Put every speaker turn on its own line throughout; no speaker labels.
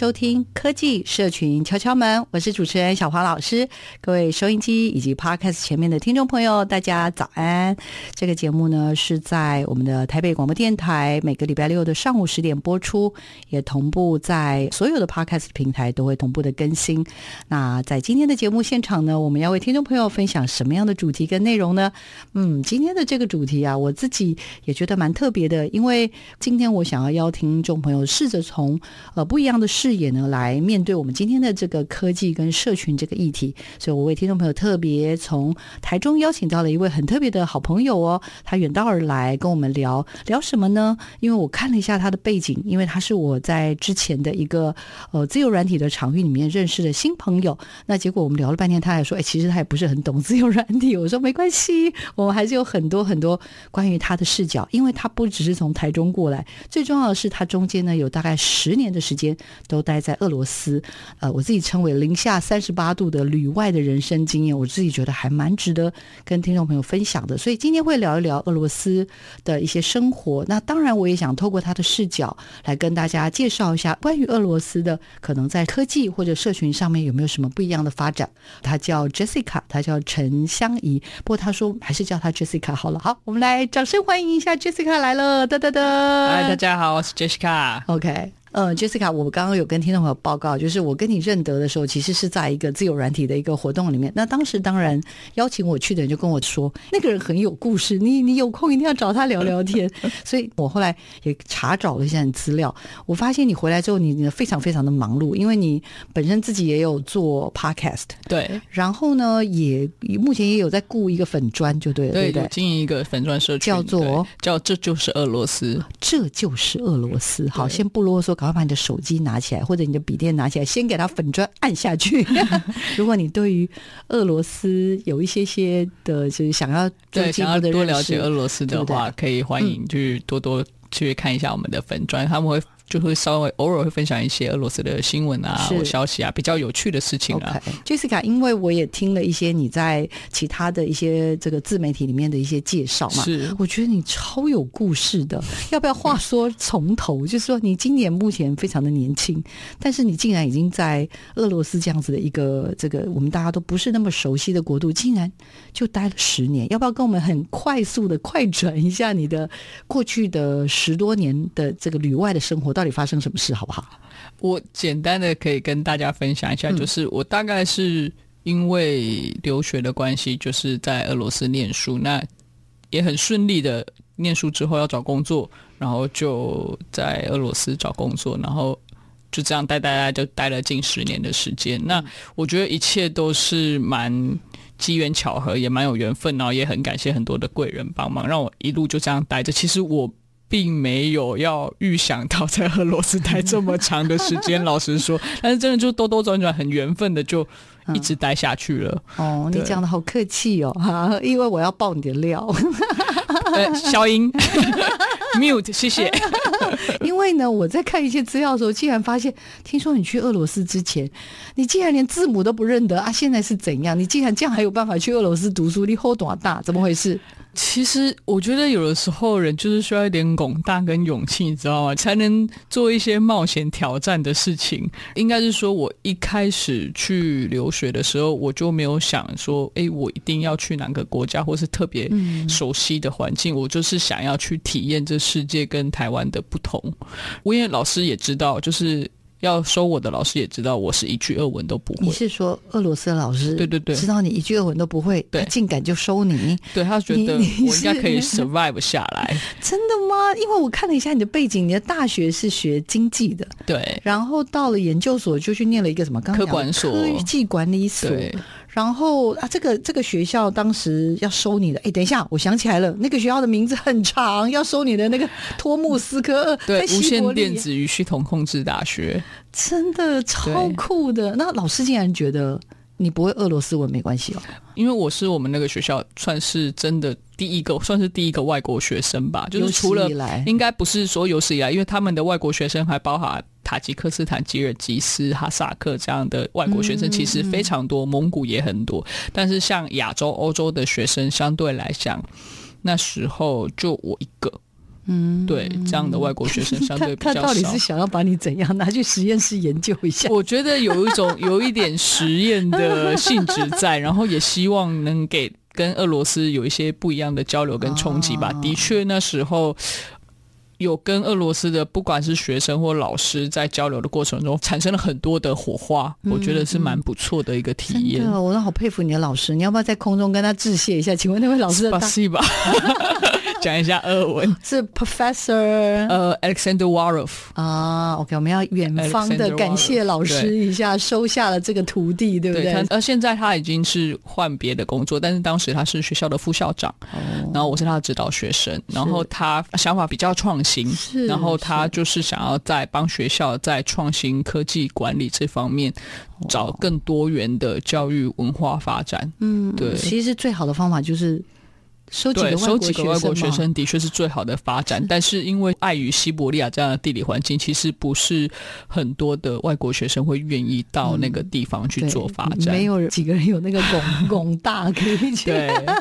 收听科技社群敲敲门，我是主持人小黄老师。各位收音机以及 Podcast 前面的听众朋友，大家早安。这个节目呢是在我们的台北广播电台每个礼拜六的上午十点播出，也同步在所有的 Podcast 平台都会同步的更新。那在今天的节目现场呢，我们要为听众朋友分享什么样的主题跟内容呢？嗯，今天的这个主题啊，我自己也觉得蛮特别的，因为今天我想要邀听众朋友试着从呃不一样的视视野呢，来面对我们今天的这个科技跟社群这个议题，所以我为听众朋友特别从台中邀请到了一位很特别的好朋友哦，他远道而来跟我们聊聊什么呢？因为我看了一下他的背景，因为他是我在之前的一个呃自由软体的场域里面认识的新朋友，那结果我们聊了半天，他还说，哎，其实他也不是很懂自由软体。我说没关系，我们还是有很多很多关于他的视角，因为他不只是从台中过来，最重要的是他中间呢有大概十年的时间。都待在俄罗斯，呃，我自己称为零下三十八度的旅外的人生经验，我自己觉得还蛮值得跟听众朋友分享的。所以今天会聊一聊俄罗斯的一些生活。那当然，我也想透过他的视角来跟大家介绍一下关于俄罗斯的可能在科技或者社群上面有没有什么不一样的发展。他叫 Jessica，他叫陈香怡，不过他说还是叫他 Jessica 好了。好，我们来掌声欢迎一下 Jessica 来了，哒哒哒。
嗨，大家好，我是 Jessica。
OK。嗯，Jessica，我刚刚有跟听众朋友报告，就是我跟你认得的时候，其实是在一个自由软体的一个活动里面。那当时当然邀请我去的人就跟我说，那个人很有故事，你你有空一定要找他聊聊天。所以我后来也查找了一下你资料，我发现你回来之后，你你非常非常的忙碌，因为你本身自己也有做 Podcast，
对，
然后呢，也目前也有在雇一个粉砖，就对了，对，对，
经营一个粉砖社群，
叫做
叫这就是俄罗斯，
这就是俄罗斯。好，先不啰嗦。赶快把你的手机拿起来，或者你的笔电拿起来，先给它粉砖按下去。如果你对于俄罗斯有一些些的，就是想要
对想要多了解俄罗斯的话，对对可以欢迎去多多去看一下我们的粉砖，他们会。就会稍微偶尔会分享一些俄罗斯的新闻啊、或消息啊，比较有趣的事情啊。
Okay. Jessica，因为我也听了一些你在其他的一些这个自媒体里面的一些介绍嘛，
是，
我觉得你超有故事的。要不要话说从头？就是说你今年目前非常的年轻，但是你竟然已经在俄罗斯这样子的一个这个我们大家都不是那么熟悉的国度，竟然就待了十年。要不要跟我们很快速的快转一下你的过去的十多年的这个旅外的生活？到底发生什么事，好不好？
我简单的可以跟大家分享一下，就是我大概是因为留学的关系，就是在俄罗斯念书，那也很顺利的念书之后要找工作，然后就在俄罗斯找工作，然后就这样待待待，就待了近十年的时间。那我觉得一切都是蛮机缘巧合，也蛮有缘分，然后也很感谢很多的贵人帮忙，让我一路就这样待着。其实我。并没有要预想到在俄罗斯待这么长的时间，老实说，但是真的就兜兜转转，很缘分的就一直待下去了。
嗯、哦，你讲的好客气哦，哈，因为我要爆你的料。
呃，消音，mute，谢谢。
因为呢，我在看一些资料的时候，竟然发现，听说你去俄罗斯之前，你竟然连字母都不认得啊！现在是怎样？你竟然这样还有办法去俄罗斯读书？你好多大？怎么回事？
其实我觉得有的时候人就是需要一点广大跟勇气，你知道吗？才能做一些冒险挑战的事情。应该是说，我一开始去留学的时候，我就没有想说，哎，我一定要去哪个国家，或是特别熟悉的环境。嗯、我就是想要去体验这世界跟台湾的不同。我因为老师也知道，就是。要收我的老师也知道我是一句俄文都不会。
你是说俄罗斯的老师？
对对对，
知道你一句俄文都不会，
他，
竟敢就收你？
对，他觉得我应该可以 survive 下来。
真的吗？因为我看了一下你的背景，你的大学是学经济的，
对，
然后到了研究所就去念了一个什么？
科管所、
科技管理所。然后啊，这个这个学校当时要收你的，哎，等一下，我想起来了，那个学校的名字很长，要收你的那个托木斯科，
对，无线电子与系统控制大学，
真的超酷的。那老师竟然觉得你不会俄罗斯文没关系哦，
因为我是我们那个学校算是真的第一个，算是第一个外国学生吧，就是除了应该不是说有史以来，因为他们的外国学生还包含。塔吉克斯坦、吉尔吉斯、哈萨克这样的外国学生其实非常多，蒙古也很多。但是像亚洲、欧洲的学生相对来讲，那时候就我一个。嗯，对，这样的外国学生相对比较少。
他到底是想要把你怎样拿去实验室研究一下？
我觉得有一种有一点实验的性质在，然后也希望能给跟俄罗斯有一些不一样的交流跟冲击吧。的确，那时候。有跟俄罗斯的不管是学生或老师在交流的过程中，产生了很多的火花，嗯、我觉得是蛮不错的一个体验。
真的，我都好佩服你的老师，你要不要在空中跟他致谢一下？请问那位老师的大？
讲一下俄文
是 Professor
呃、uh, Alexander Warov
啊，OK，我们要远方的感谢老师一下，收下了这个徒弟，对不对？
呃，现在他已经是换别的工作，但是当时他是学校的副校长，哦、然后我是他的指导学生，然后他想法比较创新，是然后他就是想要在帮学校在创新科技管理这方面找更多元的教育文化发展。嗯，对，
其实最好的方法就是。收几个
收几个外国学生的确是最好的发展，是但是因为碍于西伯利亚这样的地理环境，其实不是很多的外国学生会愿意到那个地方去做发展。
嗯、没有几个人有那个拱 拱大可以去。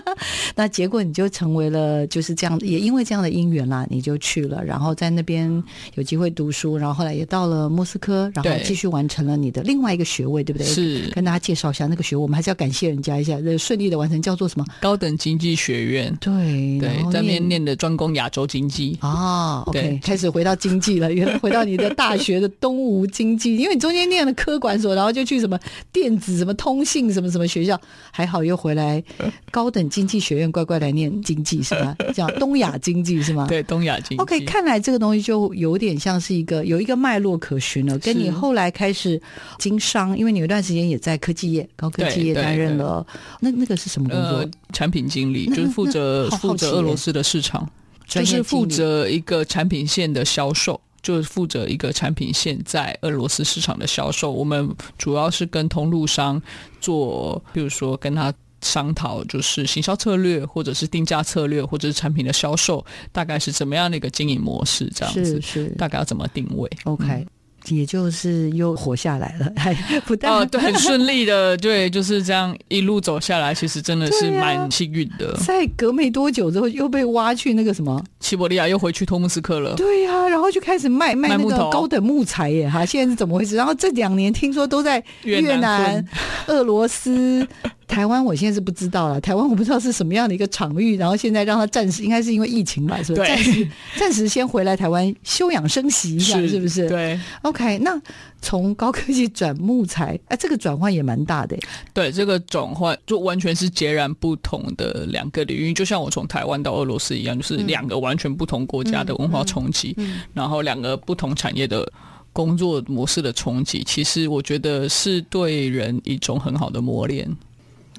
那结果你就成为了就是这样，也因为这样的因缘啦，你就去了，然后在那边有机会读书，然后后来也到了莫斯科，然后继续完成了你的另外一个学位，对不对？
是，
跟大家介绍一下那个学位，我们还是要感谢人家一下，这顺利的完成，叫做什么？
高等经济学院。
对
对，在那边念的专攻亚洲经济
啊。OK，开始回到经济了，原来回到你的大学的东吴经济，因为你中间念了科管所，然后就去什么电子、什么通信、什么什么学校，还好又回来高等经济学院，乖乖来念经济是吧？叫东亚经济是吗？
对，东亚经济。
OK，看来这个东西就有点像是一个有一个脉络可循了，跟你后来开始经商，因为你有一段时间也在科技业、高科技业担任了，那那个是什么工作？
呃，产品经理，就是负责。呃，负责俄罗斯的市场，就是负责一个产品线的销售，就是负责一个产品线在俄罗斯市场的销售。我们主要是跟通路商做，比如说跟他商讨，就是行销策略，或者是定价策略，或者是产品的销售，大概是怎么样的一个经营模式，这样子，是，是大概要怎么定位
？OK。嗯也就是又活下来了，还 不但
哦，对，很顺利的，对，就是这样一路走下来，其实真的是蛮幸运的。
在隔没多久之后，又被挖去那个什么
西伯利亚，又回去托木斯克了。
对呀、啊，然后就开始卖卖那个高等木材耶，哈，现在是怎么回事？然后这两年听说都在越南、越南 俄罗斯。台湾我现在是不知道了，台湾我不知道是什么样的一个场域，然后现在让他暂时，应该是因为疫情吧，是不是？暂时暂时先回来台湾休养生息一下，是，是不是？
对
，OK，那从高科技转木材，哎，这个转换也蛮大的。
对，这个转换就完全是截然不同的两个领域，就像我从台湾到俄罗斯一样，就是两个完全不同国家的文化冲击，嗯嗯嗯、然后两个不同产业的工作模式的冲击，其实我觉得是对人一种很好的磨练。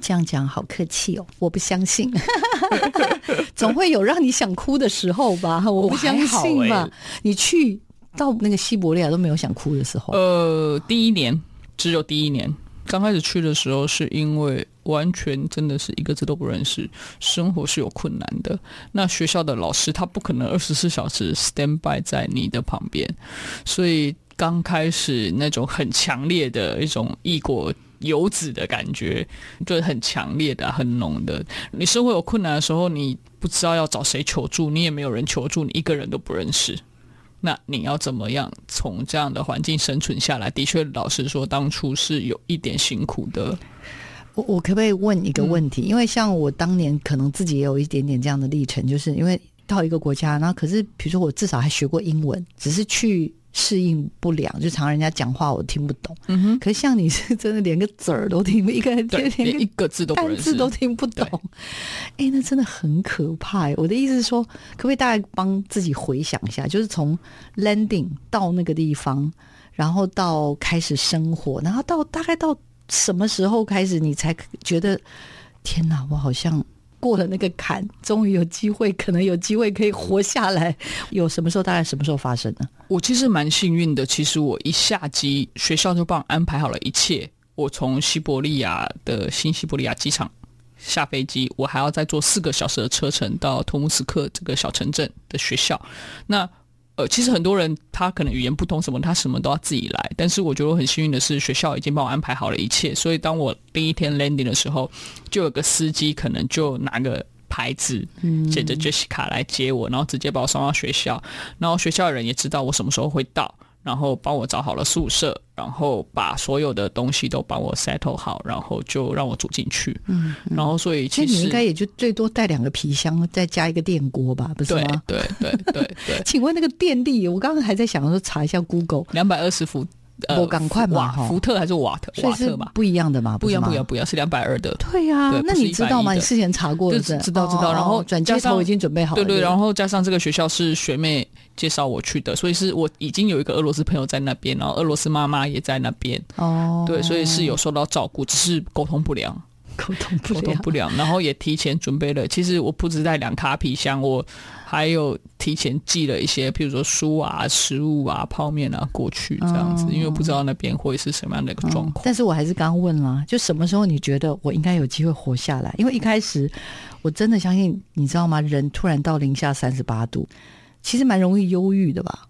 这样讲好客气哦，我不相信，总会有让你想哭的时候吧？我不相信吧？欸、你去到那个西伯利亚都没有想哭的时候？
呃，第一年只有第一年，刚开始去的时候是因为完全真的是一个字都不认识，生活是有困难的。那学校的老师他不可能二十四小时 stand by 在你的旁边，所以刚开始那种很强烈的一种异国。游子的感觉就是很强烈的、很浓的。你生活有困难的时候，你不知道要找谁求助，你也没有人求助，你一个人都不认识。那你要怎么样从这样的环境生存下来？的确，老实说，当初是有一点辛苦的。
我我可不可以问一个问题？嗯、因为像我当年可能自己也有一点点这样的历程，就是因为。到一个国家，然后可是比如说我至少还学过英文，只是去。适应不良，就常常人家讲话我听不懂。嗯哼，可是像你是真的连个字儿都听不，一个连
连一个字都单
字都听不懂。哎、欸，那真的很可怕。我的意思是说，可不可以大概帮自己回想一下，就是从 landing 到那个地方，然后到开始生活，然后到大概到什么时候开始，你才觉得天哪，我好像。过了那个坎，终于有机会，可能有机会可以活下来。有什么时候？大概什么时候发生呢？
我其实蛮幸运的。其实我一下机，学校就帮我安排好了一切。我从西伯利亚的新西伯利亚机场下飞机，我还要再坐四个小时的车程到托木斯克这个小城镇的学校。那呃，其实很多人他可能语言不通什么，他什么都要自己来。但是我觉得我很幸运的是，学校已经帮我安排好了一切。所以当我第一天 landing 的时候，就有个司机可能就拿个牌子，写着 Jessica 来接我，然后直接把我送到学校。然后学校的人也知道我什么时候会到。然后帮我找好了宿舍，然后把所有的东西都帮我 settle 好，然后就让我住进去。嗯，嗯，然后所以其实
你应该也就最多带两个皮箱，再加一个电锅吧，不是吗？
对对对对对。
请问那个电力，我刚刚还在想说查一下 Google，
两百二十伏。
我赶快嘛，
福特还是瓦特？瓦特嘛，
不一样的嘛，
不一样，不一样，不一样，是两百二的。
对呀，那你知道吗？你事前查过的，
知道知道。然后
转介绍我已经准备好了，
对对。然后加上这个学校是学妹介绍我去的，所以是我已经有一个俄罗斯朋友在那边，然后俄罗斯妈妈也在那边。哦，对，所以是有受到照顾，只是沟通不良。
沟通不
沟通不了，然后也提前准备了。其实我不止带两卡皮箱，我还有提前寄了一些，譬如说书啊、食物啊、泡面啊过去这样子，因为不知道那边会是什么样的一个状况。
但是我还是刚刚问了，就什么时候你觉得我应该有机会活下来？因为一开始我真的相信，你知道吗？人突然到零下三十八度，其实蛮容易忧郁的吧？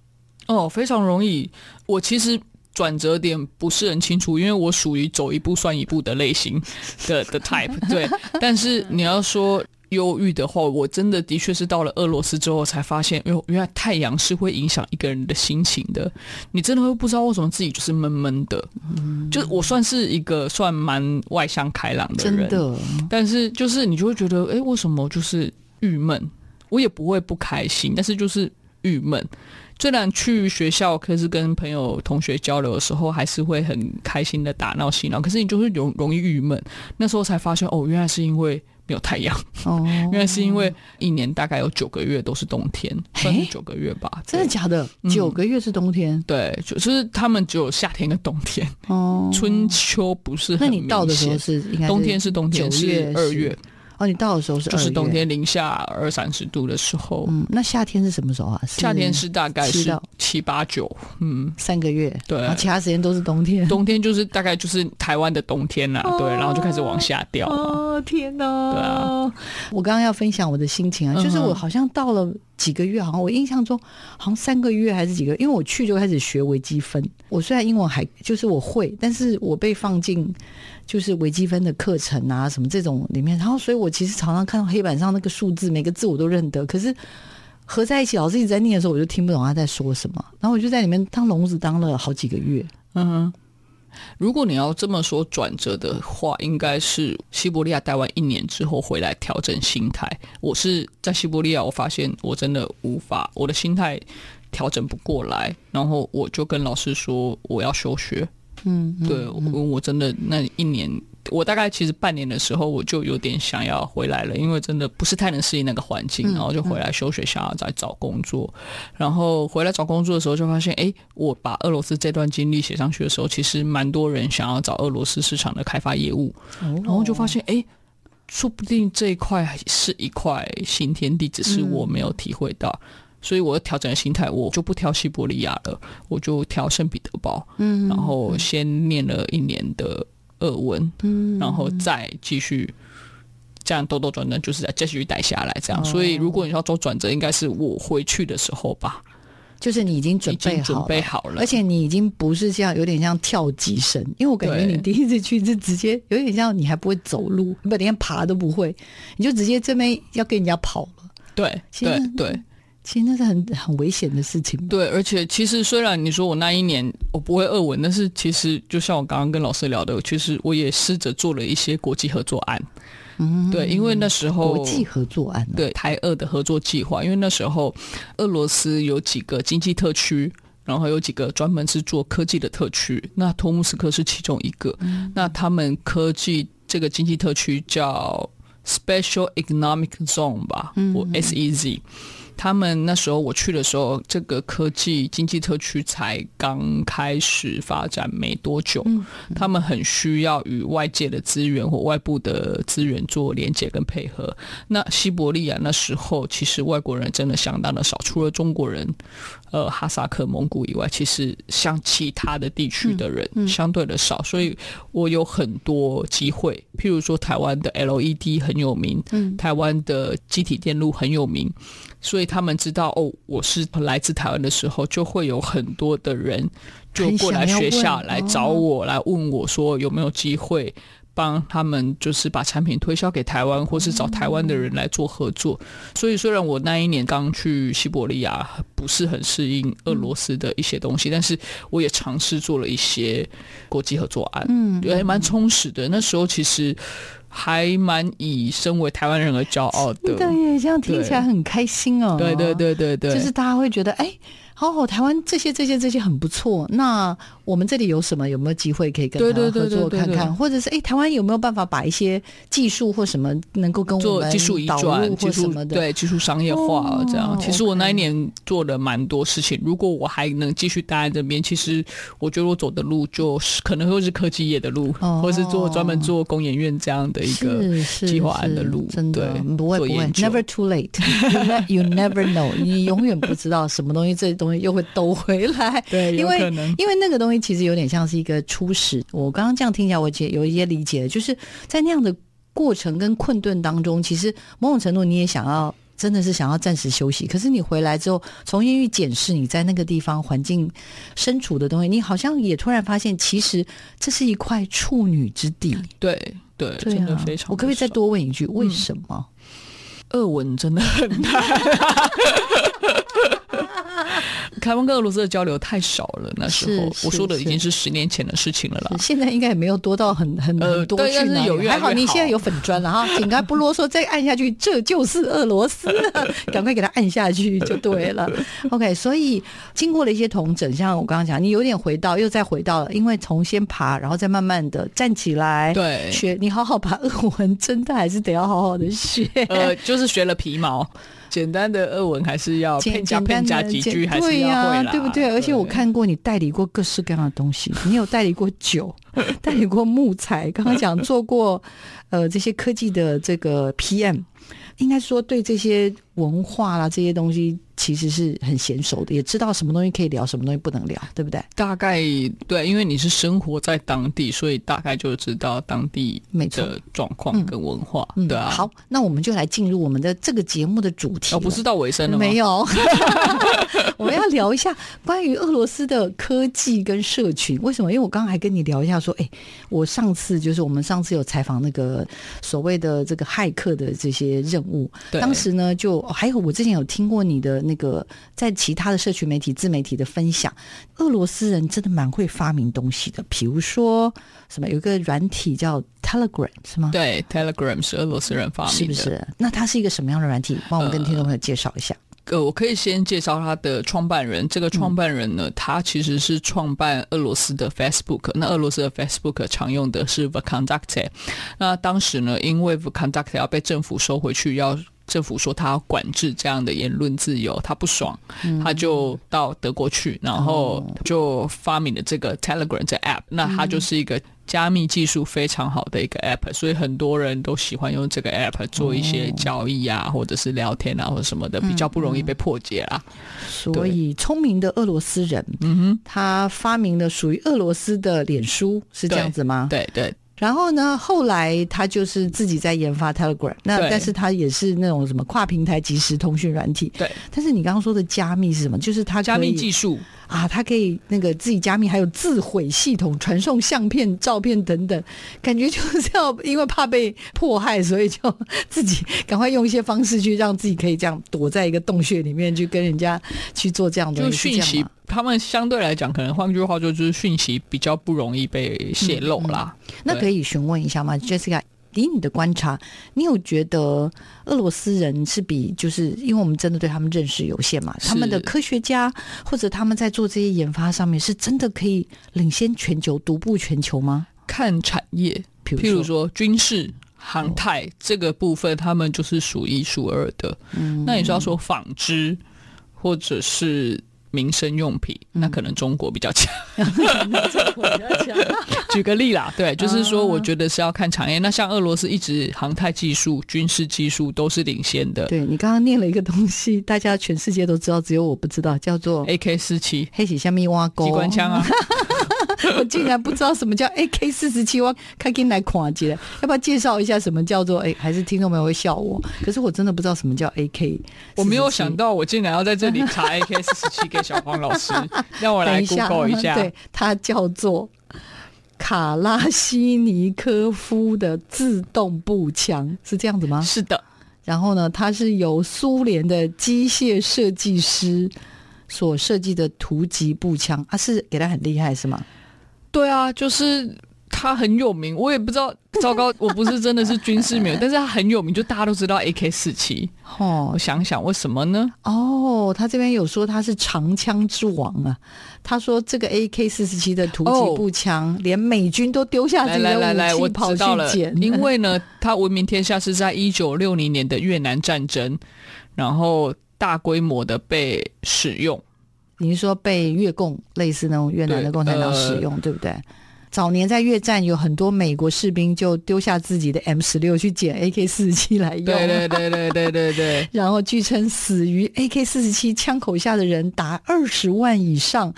哦，非常容易。我其实。转折点不是很清楚，因为我属于走一步算一步的类型的 的 type，对。但是你要说忧郁的话，我真的的确是到了俄罗斯之后才发现，哟，原来太阳是会影响一个人的心情的。你真的会不知道为什么自己就是闷闷的。嗯，就我算是一个算蛮外向开朗的人，真的。但是就是你就会觉得，哎，为什么就是郁闷？我也不会不开心，但是就是郁闷。虽然去学校，可是跟朋友、同学交流的时候，还是会很开心的打闹嬉闹。可是你就是容容易郁闷。那时候才发现，哦，原来是因为没有太阳。哦，原来是因为一年大概有九个月都是冬天，算是九个月吧？
真的假的？九个月是冬天？
嗯、对，就是他们只有夏天跟冬天。哦，春秋不是很。那
你到的时候是应该
冬天是冬天是二月。
哦，你到的时候是
就是冬天零下二三十度的时候。
嗯，那夏天是什么时候啊？
夏天是大概是七八九，嗯，
三个月。
对，
然后其他时间都是冬天。
冬天就是大概就是台湾的冬天呐，对，然后就开始往下掉。
哦，天哪！对啊，我刚刚要分享我的心情啊，就是我好像到了几个月，好像我印象中好像三个月还是几个月，因为我去就开始学微积分。我虽然英文还就是我会，但是我被放进。就是微积分的课程啊，什么这种里面，然后所以我其实常常看到黑板上那个数字，每个字我都认得，可是合在一起，老师一直在念的时候，我就听不懂他在说什么。然后我就在里面当聋子当了好几个月。
嗯哼，如果你要这么说转折的话，应该是西伯利亚待完一年之后回来调整心态。我是在西伯利亚，我发现我真的无法，我的心态调整不过来，然后我就跟老师说我要休学。嗯，对，我我真的那一年，我大概其实半年的时候，我就有点想要回来了，因为真的不是太能适应那个环境，然后就回来休学，想要再找工作。然后回来找工作的时候，就发现，哎，我把俄罗斯这段经历写上去的时候，其实蛮多人想要找俄罗斯市场的开发业务，然后就发现，哎，说不定这一块是一块新天地，只是我没有体会到。所以，我调整心态，我就不挑西伯利亚了，我就挑圣彼得堡。嗯，然后先念了一年的俄文，嗯，然后再继续这样兜兜转转，就是再继续待下来。这样，所以如果你要做转折，应该是我回去的时候吧。
就是你已经准备好了，
准备好了，
而且你已经不是这样，有点像跳级生，因为我感觉你第一次去是直接有点像你还不会走路，不连爬都不会，你就直接这边要跟人家跑了。
对，对，对。
其实那是很很危险的事情。
对，而且其实虽然你说我那一年我不会俄文，但是其实就像我刚刚跟老师聊的，其实我也试着做了一些国际合作案。
嗯，
对，因为那时候
国际合作案，
对台俄的合作计划，因为那时候俄罗斯有几个经济特区。然后有几个专门是做科技的特区，那托木斯克是其中一个。嗯、那他们科技这个经济特区叫 Special Economic Zone 吧，嗯、或 SEZ。他们那时候我去的时候，这个科技经济特区才刚开始发展没多久，他们很需要与外界的资源或外部的资源做连接跟配合。那西伯利亚那时候其实外国人真的相当的少，除了中国人、呃哈萨克、蒙古以外，其实像其他的地区的人相对的少，所以我有很多机会，譬如说台湾的 LED 很有名，嗯、台湾的机体电路很有名。所以他们知道哦，我是来自台湾的时候，就会有很多的人就过来学校来找我，来问我说有没有机会帮他们，就是把产品推销给台湾，或是找台湾的人来做合作。嗯、所以虽然我那一年刚去西伯利亚，不是很适应俄罗斯的一些东西，嗯、但是我也尝试做了一些国际合作案，嗯，也蛮充实的。那时候其实。还蛮以身为台湾人而骄傲的，
对耶，这样听起来很开心哦。
对对对对对，
就是大家会觉得，哎。好好，台湾这些这些这些很不错。那我们这里有什么？有没有机会可以跟他合作看看？或者是哎，台湾有没有办法把一些技术或什么能够跟我们
做技术移转
或什么的？
对，技术商业化这样。其实我那一年做了蛮多事情。如果我还能继续待在这边，其实我觉得我走的路就是可能会是科技业的路，或是做专门做工研院这样的一个计划案的路。
真的不会不会，Never too late. You never know. 你永远不知道什么东西这些东西。又会兜回来，
对，
因为因为那个东西其实有点像是一个初始。我刚刚这样听起来，我觉有一些理解，就是在那样的过程跟困顿当中，其实某种程度你也想要，真的是想要暂时休息。可是你回来之后，重新去检视你在那个地方环境身处的东西，你好像也突然发现，其实这是一块处女之地。
对对，对啊，真的非常。
我可不可以再多问一句，为什么？
俄文真的很难。台湾跟俄罗斯的交流太少了，那时候我说的已经是十年前的事情了啦。
现在应该也没有多到很很很多去哪里。还好你现在有粉砖了哈，请他不啰嗦，再按下去，这就是俄罗斯，赶快给他按下去就对了。OK，所以经过了一些同整，像我刚刚讲，你有点回到，又再回到了，因为从先爬，然后再慢慢的站起来，
对，
学你好好把俄文，真的还是得要好好的学。
呃，就是学了皮毛。简单的俄文还是要片假片假几句还是要会啦，
对不对？而且我看过你代理过各式各样的东西，你有代理过酒，代理过木材，刚刚讲做过呃这些科技的这个 PM，应该说对这些文化啦这些东西。其实是很娴熟的，也知道什么东西可以聊，什么东西不能聊，对不对？
大概对，因为你是生活在当地，所以大概就知道当地的状况跟文化，
嗯、
对啊。
好，那我们就来进入我们的这个节目的主题。
哦，不是到尾声了吗？
没有，我们要聊一下关于俄罗斯的科技跟社群。为什么？因为我刚刚还跟你聊一下，说，哎，我上次就是我们上次有采访那个所谓的这个骇客的这些任务，
对
当时呢，就还有我之前有听过你的。那个在其他的社群媒体、自媒体的分享，俄罗斯人真的蛮会发明东西的。比如说什么，有一个软体叫 Telegram，是吗？
对，Telegram 是俄罗斯人发明的，
是不是？那它是一个什么样的软体？帮我们跟听众朋友介绍一下。
呃，我可以先介绍他的创办人。这个创办人呢，嗯、他其实是创办俄罗斯的 Facebook。那俄罗斯的 Facebook 常用的是 Vkontakte。那当时呢，因为 Vkontakte 要被政府收回去，要政府说他要管制这样的言论自由，他不爽，他就到德国去，然后就发明了这个 Telegram 这 app。那它就是一个加密技术非常好的一个 app，所以很多人都喜欢用这个 app 做一些交易啊，或者是聊天啊，或者什么的，比较不容易被破解啦。
所以聪明的俄罗斯人，嗯哼，他发明了属于俄罗斯的脸书，是这样子吗？
对对。对
然后呢，后来他就是自己在研发 Telegram，那但是他也是那种什么跨平台即时通讯软体。
对。
但是你刚刚说的加密是什么？就是它
加密技术
啊，它可以那个自己加密，还有自毁系统，传送相片、照片等等，感觉就是要因为怕被迫害，所以就自己赶快用一些方式去让自己可以这样躲在一个洞穴里面去跟人家去做这样的
讯息。他们相对来讲，可能换句话说，就是讯息比较不容易被泄露啦。
嗯嗯、那可以询问一下吗，Jessica？以你的观察，你有觉得俄罗斯人是比就是因为我们真的对他们认识有限嘛？他们的科学家或者他们在做这些研发上面，是真的可以领先全球、独步全球吗？
看产业，譬如说军事、航太这个部分，他们就是数一数二的。嗯，那你是要说纺织，或者是。民生用品，那可能中国比较强。举个例啦，对，就是说，我觉得是要看产业。那像俄罗斯一直航太技术、军事技术都是领先的。
对，你刚刚念了一个东西，大家全世界都知道，只有我不知道，叫做
AK 四七
黑喜下面挖沟
机关枪啊。
我竟然不知道什么叫 AK 四十七，我开进来跨界，要不要介绍一下什么叫做？哎，还是听众朋友会笑我？可是我真的不知道什么叫 AK。
我没有想到，我竟然要在这里查 AK 四十七给小黄老师，让我来 Google 一下。
一下对，它叫做卡拉西尼科夫的自动步枪，是这样子吗？
是的。
然后呢，它是由苏联的机械设计师所设计的突击步枪，啊，是给他很厉害是吗？
对啊，就是他很有名，我也不知道。糟糕，我不是真的是军事迷，但是他很有名，就大家都知道 AK 四七。哦，我想想为什么呢？
哦，他这边有说他是长枪之王啊。他说这个 AK 四十七的突击步枪，哦，连美军都丢下自己的武器，来来来来，我跑去捡。
因为呢，他闻名天下是在一九六零年的越南战争，然后大规模的被使用。
你是说被越共类似那种越南的共产党使用，对，呃、对不对？早年在越战，有很多美国士兵就丢下自己的 M 十六去捡 AK 四十七来用。
对对对对对对对。
然后据称死于 AK 四十七枪口下的人达二十万以上。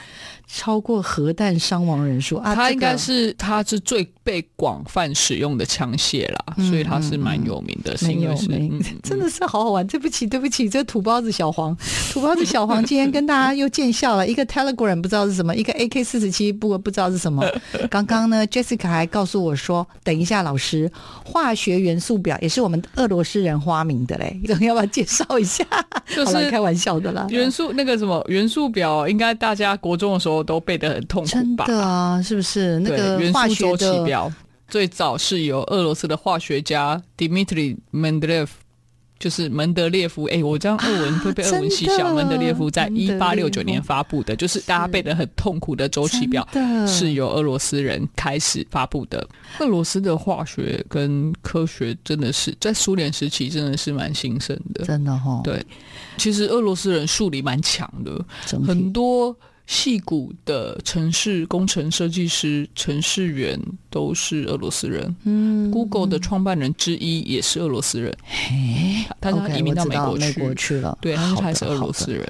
超过核弹伤亡人数啊！
它应该是它是最被广泛使用的枪械啦，嗯、所以它是蛮有名的。
蛮有 真的是好好玩。对不起，对不起，这土包子小黄，土包子小黄今天跟大家又见笑了。一个 Telegram 不知道是什么，一个 AK 四十七不不知道是什么。刚刚呢，Jessica 还告诉我说，等一下，老师，化学元素表也是我们俄罗斯人发明的嘞，要不要介绍一下？
就是
开玩笑的啦。
元素那个什么元素表，应该大家国中的时候。都背得很痛苦吧？
真的啊，是不是？那个化学
元素周期表最早是由俄罗斯的化学家 Dmitry Mendeleev，就是门德列夫。哎、欸，我这样俄文会被俄文系小。门德列夫在一八六九年发布的，就是大家背得很痛苦的周期表，是由俄罗斯人开始发布的。俄罗斯的化学跟科学真的是在苏联时期真的是蛮兴盛的，
真的哈、哦。
对，其实俄罗斯人数理蛮强的，很多。矽谷的城市工程设计师、城市员都是俄罗斯人。嗯，Google 的创办人之一也是俄罗斯人。嘿，他是移民到美国去，
美国去了。
对，他是还是俄罗斯人，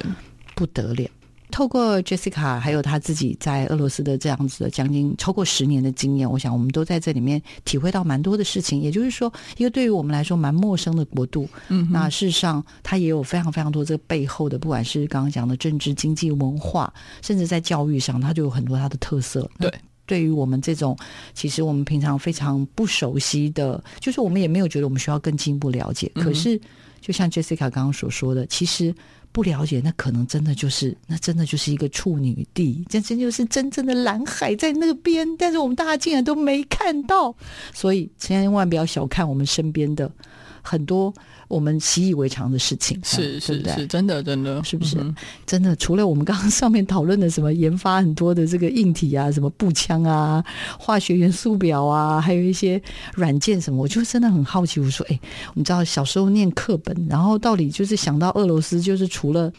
不得了。透过 Jessica 还有他自己在俄罗斯的这样子的将近超过十年的经验，我想我们都在这里面体会到蛮多的事情。也就是说，一个对于我们来说蛮陌生的国度，嗯，那事实上它也有非常非常多这个背后的，不管是刚刚讲的政治、经济、文化，甚至在教育上，它就有很多它的特色。
对，
对于我们这种其实我们平常非常不熟悉的，就是我们也没有觉得我们需要更进一步了解。可是，就像 Jessica 刚刚所说的，其实。不了解，那可能真的就是，那真的就是一个处女地，这真就是真正的蓝海在那边，但是我们大家竟然都没看到，所以千万不要小看我们身边的很多。我们习以为常的事情
是是是，真的真的
是不是？真的，除了我们刚刚上面讨论的什么研发很多的这个硬体啊，什么步枪啊、化学元素表啊，还有一些软件什么，我就真的很好奇。我说，哎，你知道小时候念课本，然后到底就是想到俄罗斯，就是除了。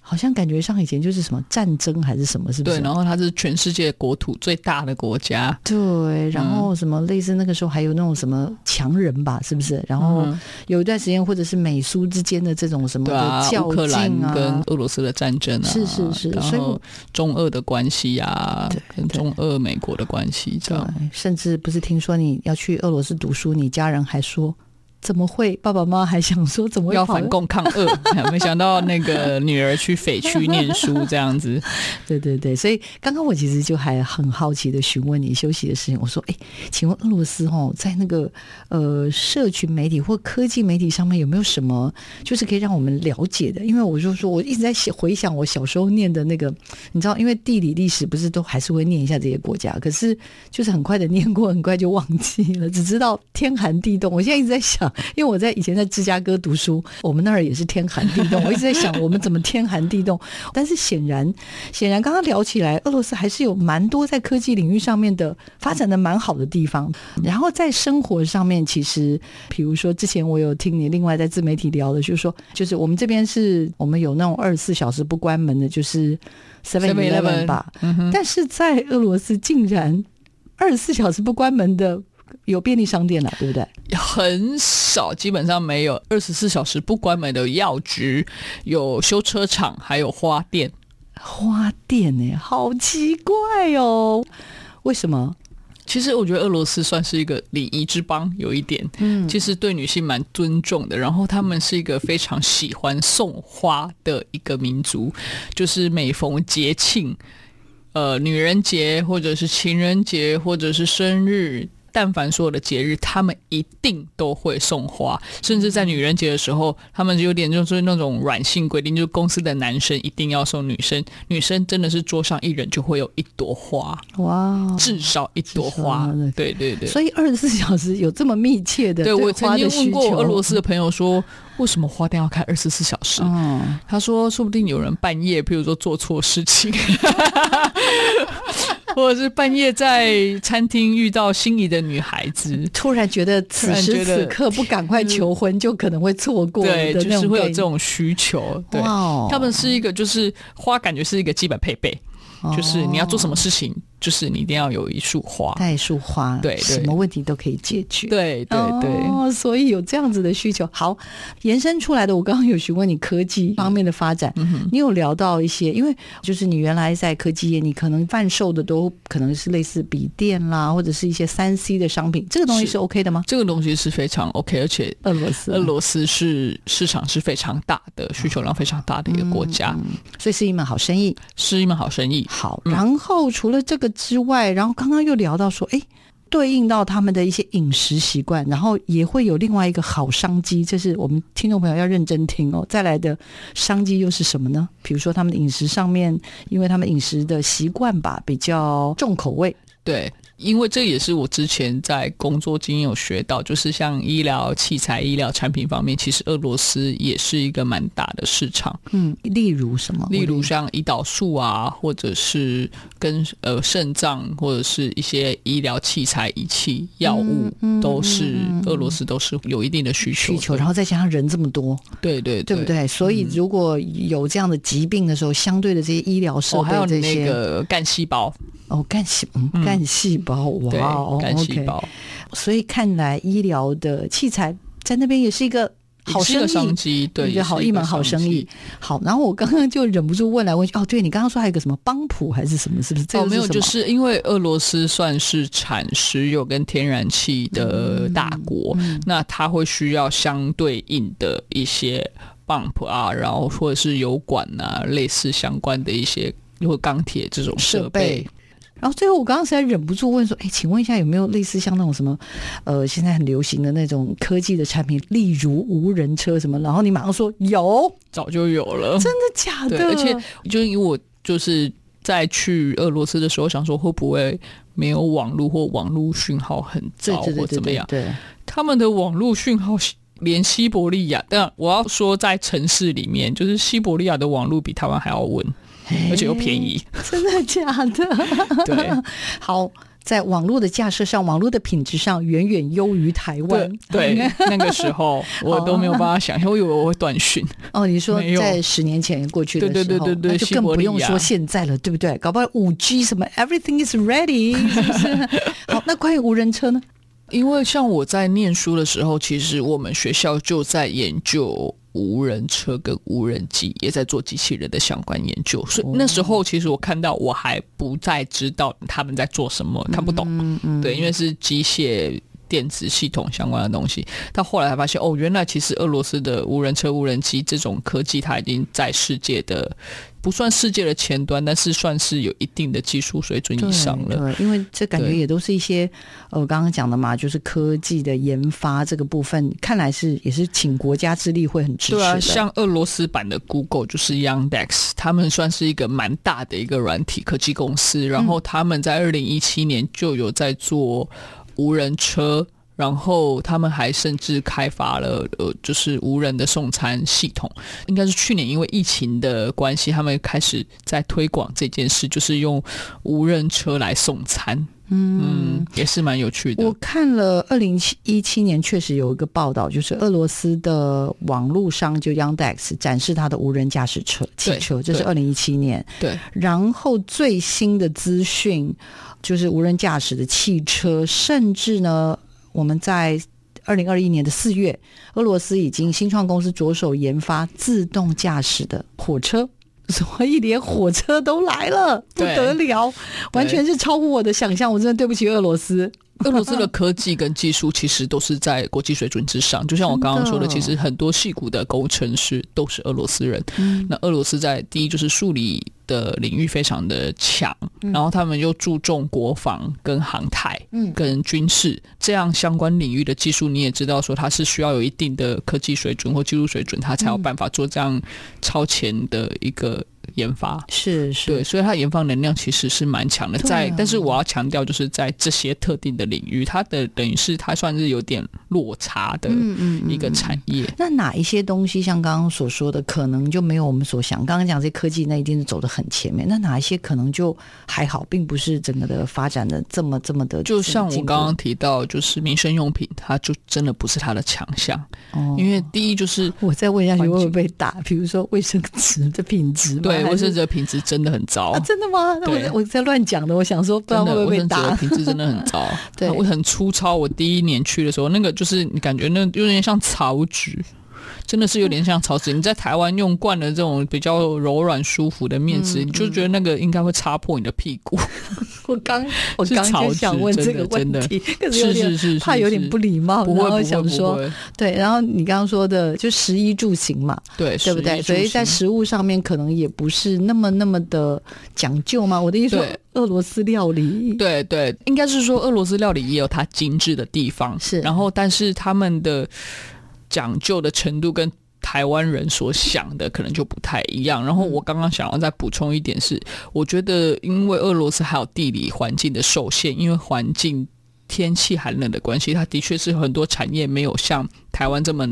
好像感觉上以前就是什么战争还是什么，是不是？
对，然后它是全世界国土最大的国家。
对，然后什么类似那个时候还有那种什么强人吧，是不是？然后有一段时间或者是美苏之间的这种什么的较劲啊，
跟俄罗斯的战争啊，
是是是，
然后中俄的关系啊，跟中俄美国的关系这
样。甚至不是听说你要去俄罗斯读书，你家人还说。怎么会？爸爸妈妈还想说怎么会
要反共抗俄？没想到那个女儿去匪区念书这样子。
对对对，所以刚刚我其实就还很好奇的询问你休息的事情。我说，哎，请问俄罗斯哦，在那个呃社群媒体或科技媒体上面有没有什么就是可以让我们了解的？因为我就说我一直在回想我小时候念的那个，你知道，因为地理历史不是都还是会念一下这些国家，可是就是很快的念过，很快就忘记了，只知道天寒地冻。我现在一直在想。因为我在以前在芝加哥读书，我们那儿也是天寒地冻。我一直在想，我们怎么天寒地冻？但是显然，显然刚刚聊起来，俄罗斯还是有蛮多在科技领域上面的发展的蛮好的地方。然后在生活上面，其实比如说之前我有听你另外在自媒体聊的，就是说，就是我们这边是我们有那种二十四小时不关门的，就是 Seven Eleven 吧。但是在俄罗斯竟然二十四小时不关门的。有便利商店了，对不对？
很少，基本上没有二十四小时不关门的药局，有修车厂，还有花店。
花店呢、欸，好奇怪哦，为什么？
其实我觉得俄罗斯算是一个礼仪之邦，有一点，嗯，其实对女性蛮尊重的。然后他们是一个非常喜欢送花的一个民族，就是每逢节庆，呃，女人节或者是情人节或者是生日。但凡所有的节日，他们一定都会送花，甚至在女人节的时候，他们就有点就是那种软性规定，就是公司的男生一定要送女生，女生真的是桌上一人就会有一朵花，哇，至少一朵花，对对对。
所以二十四小时有这么密切的，
对，我曾经问过俄罗斯的朋友说，为什么花店要开二十四小时？嗯，他说说不定有人半夜，比如说做错事情。或者是半夜在餐厅遇到心仪的女孩子，
突然觉得此时此刻不赶快求婚，就可能会错过。
对，就是会有这种需求。对，他们是一个，就是花，感觉是一个基本配备，就是你要做什么事情。就是你一定要有一束花，
带一束花，
对，
什么问题都可以解决。
对对对，
哦，所以有这样子的需求。好，延伸出来的，我刚刚有询问你科技方面的发展，嗯、你有聊到一些，因为就是你原来在科技业，你可能贩售的都可能是类似笔电啦，或者是一些三 C 的商品，这个东西是。OK 的吗？
这个东西是非常 OK，而且俄罗斯。俄罗斯是市场是非常大的，需求量非常大的一个国家，
嗯、所以是一门好生意，
是一门好生意。
好，然后除了这个。之外，然后刚刚又聊到说，哎，对应到他们的一些饮食习惯，然后也会有另外一个好商机，这是我们听众朋友要认真听哦。再来的商机又是什么呢？比如说他们的饮食上面，因为他们饮食的习惯吧，比较重口味，
对。因为这也是我之前在工作经验有学到，就是像医疗器材、医疗产品方面，其实俄罗斯也是一个蛮大的市场。
嗯，例如什么？
例如像胰岛素啊，或者是跟呃肾脏或者是一些医疗器材、仪器、药物，都是俄罗斯都是有一定的需求。需求，
然后再加上人这么多，
对对对，
对不对？所以如果有这样的疾病的时候，相对的这些医疗设备，
还有那个干细胞。
哦，干细嗯，干细胞，哇哦，
干细胞。
所以看来医疗的器材在那边也是一个好生意，
对，
一个好一门好生意。好，然后我刚刚就忍不住问来问去，哦，对，你刚刚说还有个什么帮普还是什么？是不是？这个、是
哦，没有，就是因为俄罗斯算是产石油跟天然气的大国，嗯嗯、那它会需要相对应的一些帮浦啊，然后或者是油管啊，类似相关的一些，如果钢铁这种设备。
然后最后，我刚刚实在忍不住问说：“哎，请问一下，有没有类似像那种什么，呃，现在很流行的那种科技的产品，例如无人车什么？”然后你马上说：“有，
早就有了。”
真的假的？
而且，就因为我就是在去俄罗斯的时候，想说会不会没有网络或网络讯号很糟或怎么样？
对，
他们的网络讯号连西伯利亚，但我要说在城市里面，就是西伯利亚的网络比台湾还要稳。而且又便宜，
真的假的？
对，
好，在网络的架设上，网络的品质上远远优于台湾。
对，对那个时候 我都没有办法想象，我以为我会断讯。
哦，你说在十年前过去的时候，
对对对对对，
就更不用说现在了，对不对？搞不好五 G 什么，everything is ready，是不是？好，那关于无人车呢？
因为像我在念书的时候，其实我们学校就在研究。无人车跟无人机也在做机器人的相关研究，所以那时候其实我看到我还不再知道他们在做什么，看不懂。对，因为是机械电子系统相关的东西。到后来才发现，哦，原来其实俄罗斯的无人车、无人机这种科技，它已经在世界的。不算世界的前端，但是算是有一定的技术水准以上了。
对，对，因为这感觉也都是一些呃，我刚刚讲的嘛，就是科技的研发这个部分，看来是也是请国家之力会很支持的。
对啊，像俄罗斯版的 Google 就是 Yandex，他们算是一个蛮大的一个软体科技公司，然后他们在二零一七年就有在做无人车。然后他们还甚至开发了呃，就是无人的送餐系统。应该是去年因为疫情的关系，他们开始在推广这件事，就是用无人车来送餐。嗯，嗯，也是蛮有趣的。
我看了二零一七年确实有一个报道，就是俄罗斯的网络商就 Yandex 展示他的无人驾驶车汽车，这是二零一七年。
对，
然后最新的资讯就是无人驾驶的汽车，甚至呢。我们在二零二一年的四月，俄罗斯已经新创公司着手研发自动驾驶的火车，所以连火车都来了，不得了，完全是超乎我的想象。我真的对不起俄罗斯。
俄罗斯的科技跟技术其实都是在国际水准之上，就像我刚刚说的，其实很多戏骨的工程师都是俄罗斯人。那俄罗斯在第一就是数理的领域非常的强，然后他们又注重国防跟航太，嗯，跟军事这样相关领域的技术，你也知道说它是需要有一定的科技水准或技术水准，它才有办法做这样超前的一个。研发
是是，
对，所以它研发能量其实是蛮强的。在，但是我要强调，就是在这些特定的领域，它的等于是它算是有点落差的一个产业。
那哪一些东西，像刚刚所说的，可能就没有我们所想？刚刚讲这些科技，那一定是走的很前面。那哪一些可能就还好，并不是整个的发展的这么这么的？
就像我刚刚提到，就是民生用品，它就真的不是它的强项。哦，因为第一就是
我再问一下，你会不会被打？比如说卫生纸的品质，
对。卫生纸的品质真的很糟
啊！真的吗？那我我在乱讲的，我想说，不知道会不会被打。
卫生纸的品质真的很糟，对，我很粗糙。我第一年去的时候，那个就是你感觉那有点像草纸。真的是有点像草纸，你在台湾用惯了这种比较柔软舒服的面纸，嗯，你就觉得那个应该会擦破你的屁股。
我刚我刚就想问这个问题，可是有点怕有点不礼貌，然后想说对，然后你刚刚说的就食衣住行嘛，
对，
对不对？所以在食物上面可能也不是那么那么的讲究嘛。我的意思说，俄罗斯料理，
对对，应该是说俄罗斯料理也有它精致的地方，
是，
然后但是他们的。讲究的程度跟台湾人所想的可能就不太一样。然后我刚刚想要再补充一点是，我觉得因为俄罗斯还有地理环境的受限，因为环境天气寒冷的关系，它的确是很多产业没有像台湾这么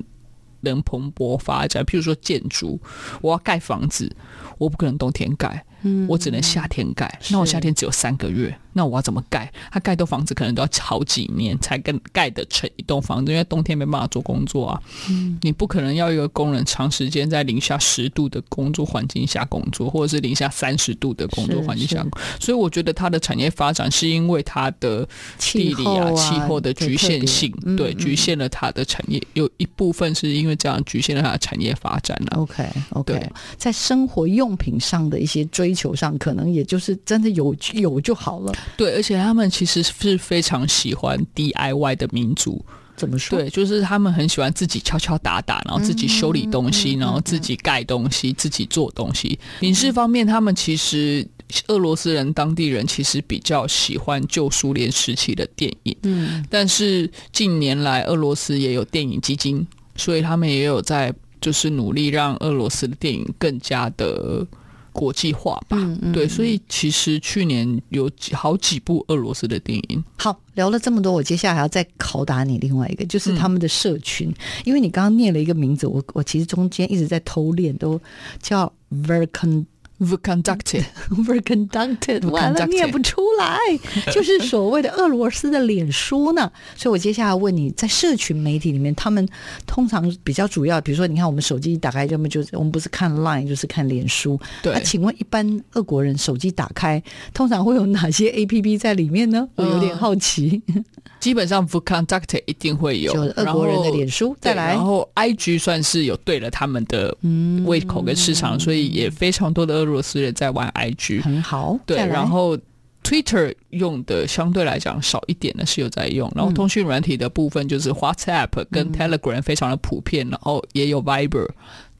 能蓬勃发展。譬如说建筑，我要盖房子，我不可能冬天盖。我只能夏天盖，那我夏天只有三个月，那我要怎么盖？他盖栋房子可能都要好几年才跟盖得成一栋房子，因为冬天没办法做工作啊。嗯，你不可能要一个工人长时间在零下十度的工作环境下工作，或者是零下三十度的工作环境下工作。所以我觉得它的产业发展是因为它的地理啊、气候的局限性，对，局限了它的产业。有一部分是因为这样局限了它的产业发展了。
OK，OK，在生活用品上的一些追。球上可能也就是真的有有就好了，
对，而且他们其实是非常喜欢 DIY 的民族。
怎么说？
对，就是他们很喜欢自己敲敲打打，然后自己修理东西，然后自己盖东西，自己做东西。影视方面，他们其实俄罗斯人当地人其实比较喜欢旧苏联时期的电影，嗯，但是近年来俄罗斯也有电影基金，所以他们也有在就是努力让俄罗斯的电影更加的。国际化吧，嗯嗯，对，所以其实去年有几好几部俄罗斯的电影。
好，聊了这么多，我接下来还要再拷打你另外一个，就是他们的社群，嗯、因为你刚刚念了一个名字，我我其实中间一直在偷练，都叫 Verkon。
Verconducted，
完了念不出来，就是所谓的俄罗斯的脸书呢。所以我接下来问你，在社群媒体里面，他们通常比较主要，比如说，你看我们手机一打开，要么就是我们不是看 Line，就是看脸书。
对，那、
啊、请问一般俄国人手机打开，通常会有哪些 APP 在里面呢？我有点好奇。
嗯、基本上 Verconducted 一定会有，
就是俄国人的脸书。再来，
然后 IG 算是有对了他们的胃口跟市场，嗯、所以也非常多的。俄罗斯人在玩 IG，
很好。
对，然后 Twitter 用的相对来讲少一点的是有在用，然后通讯软体的部分就是 WhatsApp 跟 Telegram 非常的普遍，然后也有 Viber，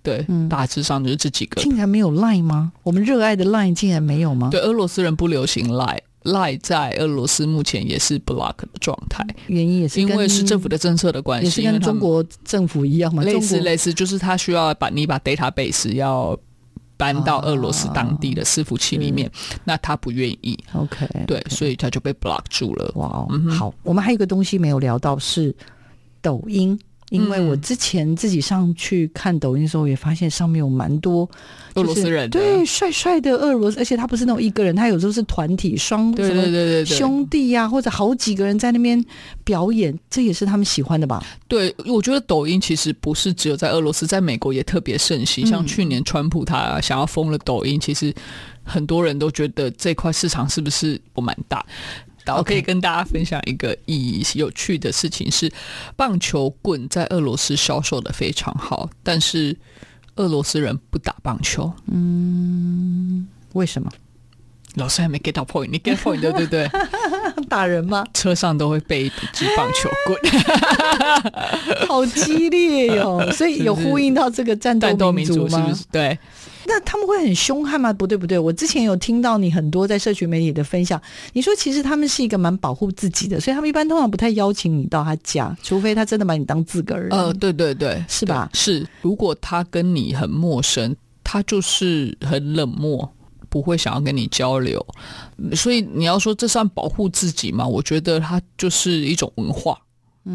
对，
嗯
大致上就是这几个。
竟然没有 Line 吗？我们热爱的 Line 竟然没有吗？
对，俄罗斯人不流行 Line，Line 在俄罗斯目前也是 block 的状态，
原因也是
因
为
是政府的政策的关系，
也是跟中国政府一样嘛，
类似类似，就是他需要把你把 database 要搬到俄罗斯当地的伺服器里面，那他不愿意
，OK，
对，所以他就被 block 住了。
哇哦，
嗯
好，我们还有一个东西没有聊到是抖音。因为我之前自己上去看抖音的时候，也发现上面有蛮多
俄罗斯人的
对帅帅的俄罗斯，而且他不是那种一个人，他有时候是团体双
对对对对对
兄弟呀、啊，或者好几个人在那边表演，这也是他们喜欢的吧？
对，我觉得抖音其实不是只有在俄罗斯，在美国也特别盛行。像去年川普他想要封了抖音，其实很多人都觉得这块市场是不是不蛮大？我可以跟大家分享一个意义有趣的事情是，棒球棍在俄罗斯销售的非常好，但是俄罗斯人不打棒球。
嗯，为什么？
老师还没 get 到 point，你 get point 对对对？
打人吗？
车上都会备一支棒球棍，
好激烈哟、哦！所以有呼应到这个战斗民族吗？
是不是？对。
那他们会很凶悍吗？不对不对，我之前有听到你很多在社群媒体的分享，你说其实他们是一个蛮保护自己的，所以他们一般通常不太邀请你到他家，除非他真的把你当自个儿。
呃，对对对，
是吧？
是，如果他跟你很陌生，他就是很冷漠，不会想要跟你交流。所以你要说这算保护自己吗？我觉得它就是一种文化。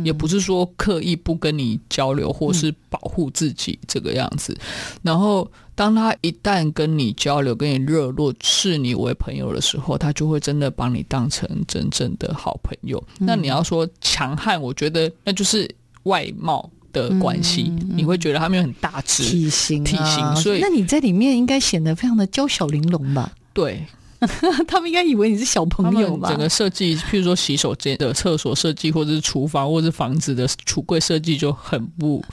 也不是说刻意不跟你交流，或是保护自己这个样子。然后，当他一旦跟你交流、跟你热络、视你为朋友的时候，他就会真的把你当成真正的好朋友。那你要说强悍，我觉得那就是外貌的关系。你会觉得他们有很大只
体型、
体型，所以
那你在里面应该显得非常的娇小玲珑吧？
对。
他们应该以为你是小朋友吧？
整个设计，譬如说洗手间的厕所设计，或者是厨房，或者是房子的橱柜设计，就 很不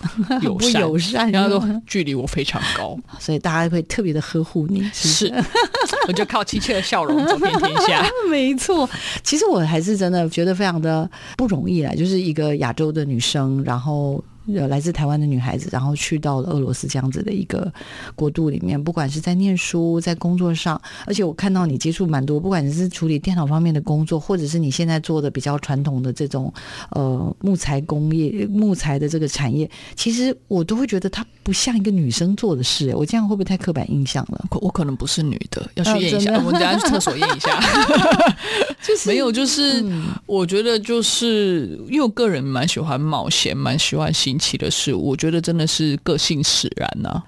友善。
友善，
然后都距离我非常高，
所以大家会特别的呵护你。是，是，
我就靠亲切的笑容走遍天下。
没错，其实我还是真的觉得非常的不容易啦，就是一个亚洲的女生，然后。来自台湾的女孩子，然后去到了俄罗斯这样子的一个国度里面，不管是在念书，在工作上，而且我看到你接触蛮多，不管你是处理电脑方面的工作，或者是你现在做的比较传统的这种呃木材工业、木材的这个产业，其实我都会觉得它不像一个女生做的事。我这样会不会太刻板印象了？
我可能不是女的，要去验一下，哦、我们等下去厕所验一下。
就是
没有，就是、嗯、我觉得就是因为我个人蛮喜欢冒险，蛮喜欢新奇的事，我觉得真的是个性使然呐、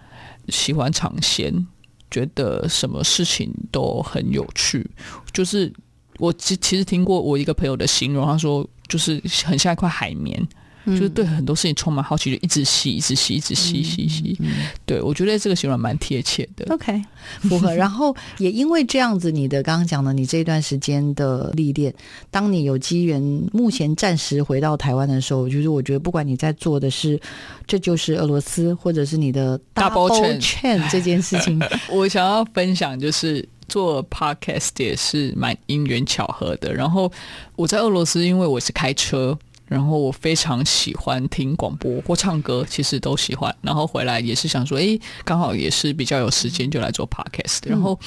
喜欢尝鲜，觉得什么事情都很有趣。就是我其其实听过我一个朋友的形容，他说就是很像一块海绵。就是对很多事情充满好奇，就一直吸，一直吸，一直吸，吸吸。对，我觉得这个形容蛮贴切的。
OK，符合。然后也因为这样子，你的刚刚讲的，你这一段时间的历练，当你有机缘，目前暂时回到台湾的时候，就是我觉得，不管你在做的是，这就是俄罗斯，或者是你的 double chain 这件事情，
我想要分享就是做 podcast 也是蛮因缘巧合的。然后我在俄罗斯，因为我是开车。然后我非常喜欢听广播或唱歌，其实都喜欢。然后回来也是想说，诶，刚好也是比较有时间，就来做 podcast。然后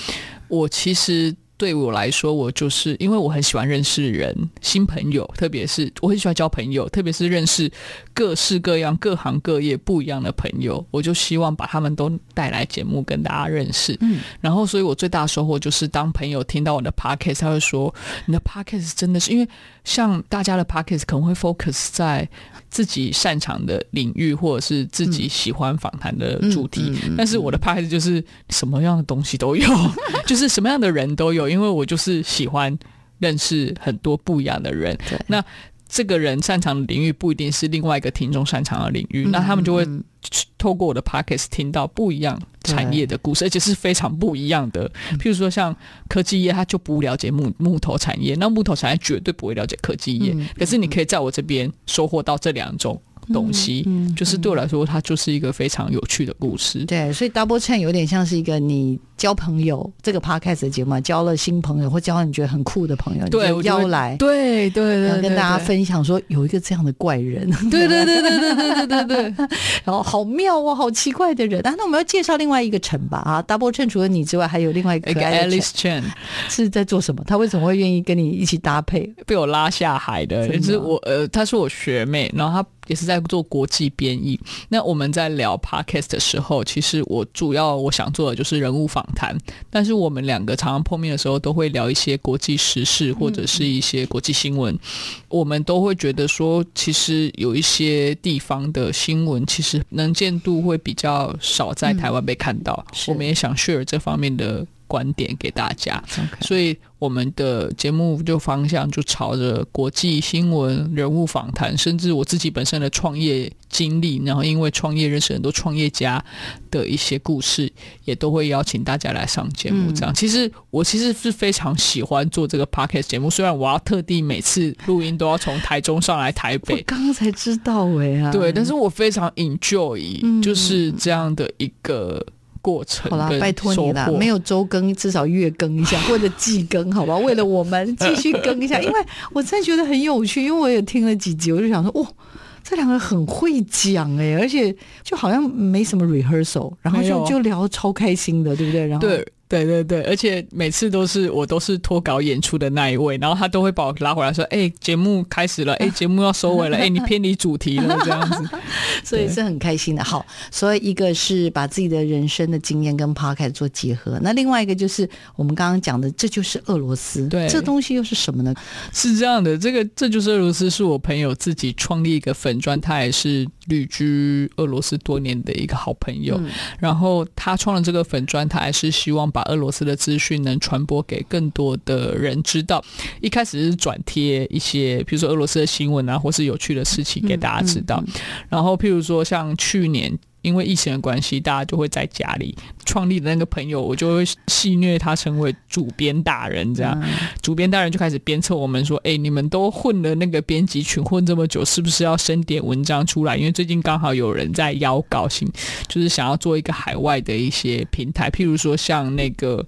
我其实。对我来说，我就是因为我很喜欢认识人、新朋友，特别是我很喜欢交朋友，特别是认识各式各样、各行各业不一样的朋友，我就希望把他们都带来节目跟大家认识。嗯，然后所以我最大的收获就是，当朋友听到我的 podcast，他会说：“你的 podcast 真的是因为像大家的 podcast 可能会 focus 在。”自己擅长的领域，或者是自己喜欢访谈的主题，嗯嗯嗯、但是我的 podcast 就是什么样的东西都有，就是什么样的人都有，因为我就是喜欢认识很多不一样的人。那这个人擅长的领域不一定是另外一个听众擅长的领域，嗯、那他们就会透过我的 podcast 听到不一样产业的故事，而且是非常不一样的。譬如说，像科技业，他就不了解木木头产业，那木头产业绝对不会了解科技业。嗯、可是你可以在我这边收获到这两种东西，就是对我来说，它就是一个非常有趣的故事。
对，所以 Double Chain 有点像是一个你。交朋友，这个 podcast 的节目交了新朋友，或交了你觉得很酷的朋友，
对，
你就邀来，
对对对，
跟大家分享说有一个这样的怪人，
对对对对对对对对对，
然后 好妙哦，好奇怪的人。啊，那我们要介绍另外一个陈吧啊，Double Chen 除了你之外，还有另外一个
Alice Chen
是在做什么？他为什么会愿意跟你一起搭配？
被我拉下海的，就是我呃，她是我学妹，然后她。也是在做国际编译。那我们在聊 podcast 的时候，其实我主要我想做的就是人物访谈。但是我们两个常常碰面的时候，都会聊一些国际时事或者是一些国际新闻。嗯、我们都会觉得说，其实有一些地方的新闻，其实能见度会比较少在台湾被看到。嗯、我们也想 share 这方面的观点给大家.所以我们的节目就方向就朝着国际新闻、人物访谈，甚至我自己本身的创业经历，然后因为创业认识很多创业家的一些故事，也都会邀请大家来上节目。这样，嗯、其实我其实是非常喜欢做这个 podcast 节目，虽然我要特地每次录音都要从台中上来台北，
我刚刚才知道哎啊，
对，但是我非常 enjoy 就是这样的一个。过程
好啦，拜托你啦，没有周更，至少月更一下 或者季更，好吧？为了我们继续更一下，因为我真的觉得很有趣，因为我也听了几集，我就想说，哇，这两个很会讲哎，而且就好像没什么 rehearsal，然后就就聊超开心的，对不对？然后
对。对对对，而且每次都是我都是脱稿演出的那一位，然后他都会把我拉回来说：“哎，节目开始了，哎，节目要收尾了，哎，你偏离主题了。”这样子，
所以是很开心的。好，所以一个是把自己的人生的经验跟 Podcast 做结合，那另外一个就是我们刚刚讲的，这就是俄罗斯。对，这东西又是什么呢？
是这样的，这个这就是俄罗斯，是我朋友自己创立一个粉砖，他也是旅居俄罗斯多年的一个好朋友。嗯、然后他创了这个粉砖，他还是希望把俄罗斯的资讯能传播给更多的人知道。一开始是转贴一些，比如说俄罗斯的新闻啊，或是有趣的事情给大家知道。嗯嗯嗯、然后，譬如说像去年。因为疫情的关系，大家就会在家里创立的那个朋友，我就会戏虐他成为主编大人，这样，嗯、主编大人就开始鞭策我们说：“哎，你们都混了那个编辑群混这么久，是不是要生点文章出来？因为最近刚好有人在邀稿型，就是想要做一个海外的一些平台，譬如说像那个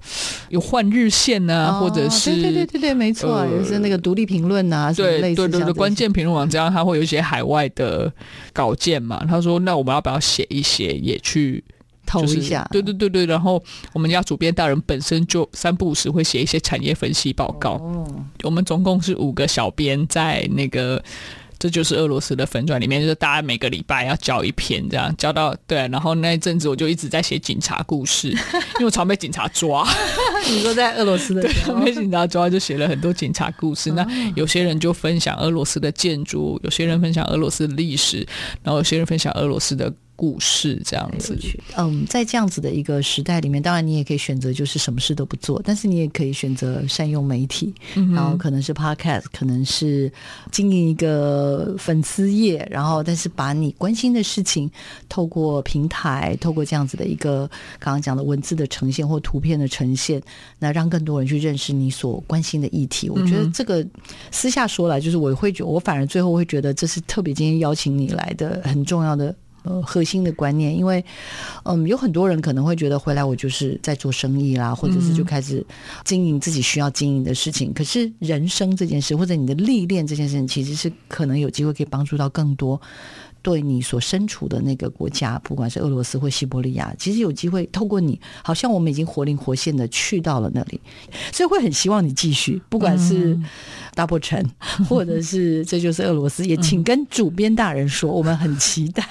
有换日线啊，哦、或者是
对对对对对，没错，呃、也是那个独立评论啊，
对对对对，关键评论网这样，他会有一些海外的稿件嘛。他说：那我们要不要写一？写也去
投一下，
对对对对，然后我们家主编大人本身就三不五时会写一些产业分析报告。哦，我们总共是五个小编在那个，这就是俄罗斯的粉转里面，就是大家每个礼拜要交一篇，这样交到对。然后那一阵子我就一直在写警察故事，因为我常被警察抓。
你说在俄罗斯的时候，
被警察抓就写了很多警察故事。那有些人就分享俄罗斯的建筑，有些人分享俄罗斯的历史，然后有些人分享俄罗斯的。故事这样子，
嗯，在这样子的一个时代里面，当然你也可以选择就是什么事都不做，但是你也可以选择善用媒体，嗯、然后可能是 podcast，可能是经营一个粉丝页，然后但是把你关心的事情透过平台，透过这样子的一个刚刚讲的文字的呈现或图片的呈现，那让更多人去认识你所关心的议题。我觉得这个私下说来，就是我会觉得，我反而最后会觉得这是特别今天邀请你来的很重要的。呃，核心的观念，因为，嗯，有很多人可能会觉得回来我就是在做生意啦，或者是就开始经营自己需要经营的事情。嗯、可是人生这件事，或者你的历练这件事情，其实是可能有机会可以帮助到更多。对你所身处的那个国家，不管是俄罗斯或西伯利亚，其实有机会透过你，好像我们已经活灵活现的去到了那里，所以会很希望你继续，不管是 Double Chen，或者是这就是俄罗斯，也请跟主编大人说，我们很期待。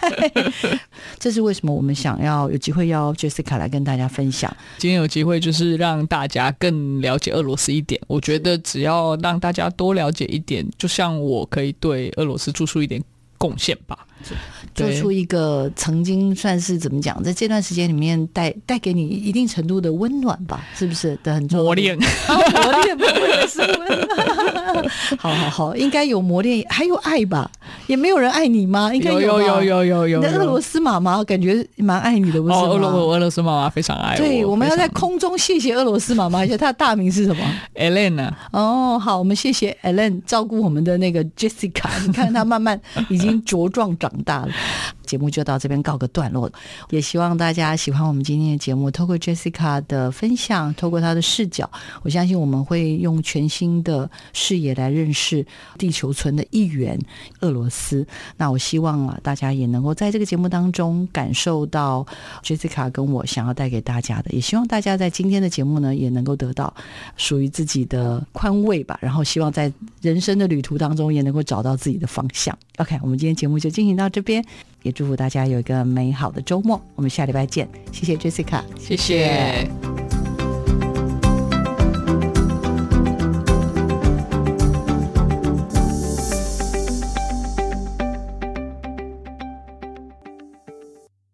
这是为什么我们想要有机会要 Jessica 来跟大家分享。
今天有机会就是让大家更了解俄罗斯一点，我觉得只要让大家多了解一点，就像我可以对俄罗斯做出一点贡献吧。
做出一个曾经算是怎么讲，在这段时间里面带带给你一定程度的温暖吧，是不是？的很
磨练，
磨练不会是温暖。好好好，应该有磨练，还有爱吧？也没有人爱你吗？应该有
有有有有有。
你的俄罗斯妈妈感觉蛮爱你的，不是吗？
俄罗俄罗斯妈妈非常爱我。
对，我们要在空中谢谢俄罗斯妈妈而且，她的大名是什么
？Elena。
哦，好，我们谢谢 Elena 照顾我们的那个 Jessica。你看她慢慢已经茁壮长长大了。节目就到这边告个段落，也希望大家喜欢我们今天的节目。透过 Jessica 的分享，透过她的视角，我相信我们会用全新的视野来认识地球村的一员——俄罗斯。那我希望啊，大家也能够在这个节目当中感受到 Jessica 跟我想要带给大家的。也希望大家在今天的节目呢，也能够得到属于自己的宽慰吧。然后希望在人生的旅途当中，也能够找到自己的方向。OK，我们今天节目就进行到到这边。也祝福大家有一个美好的周末，我们下礼拜见。谢谢 Jessica，
谢谢。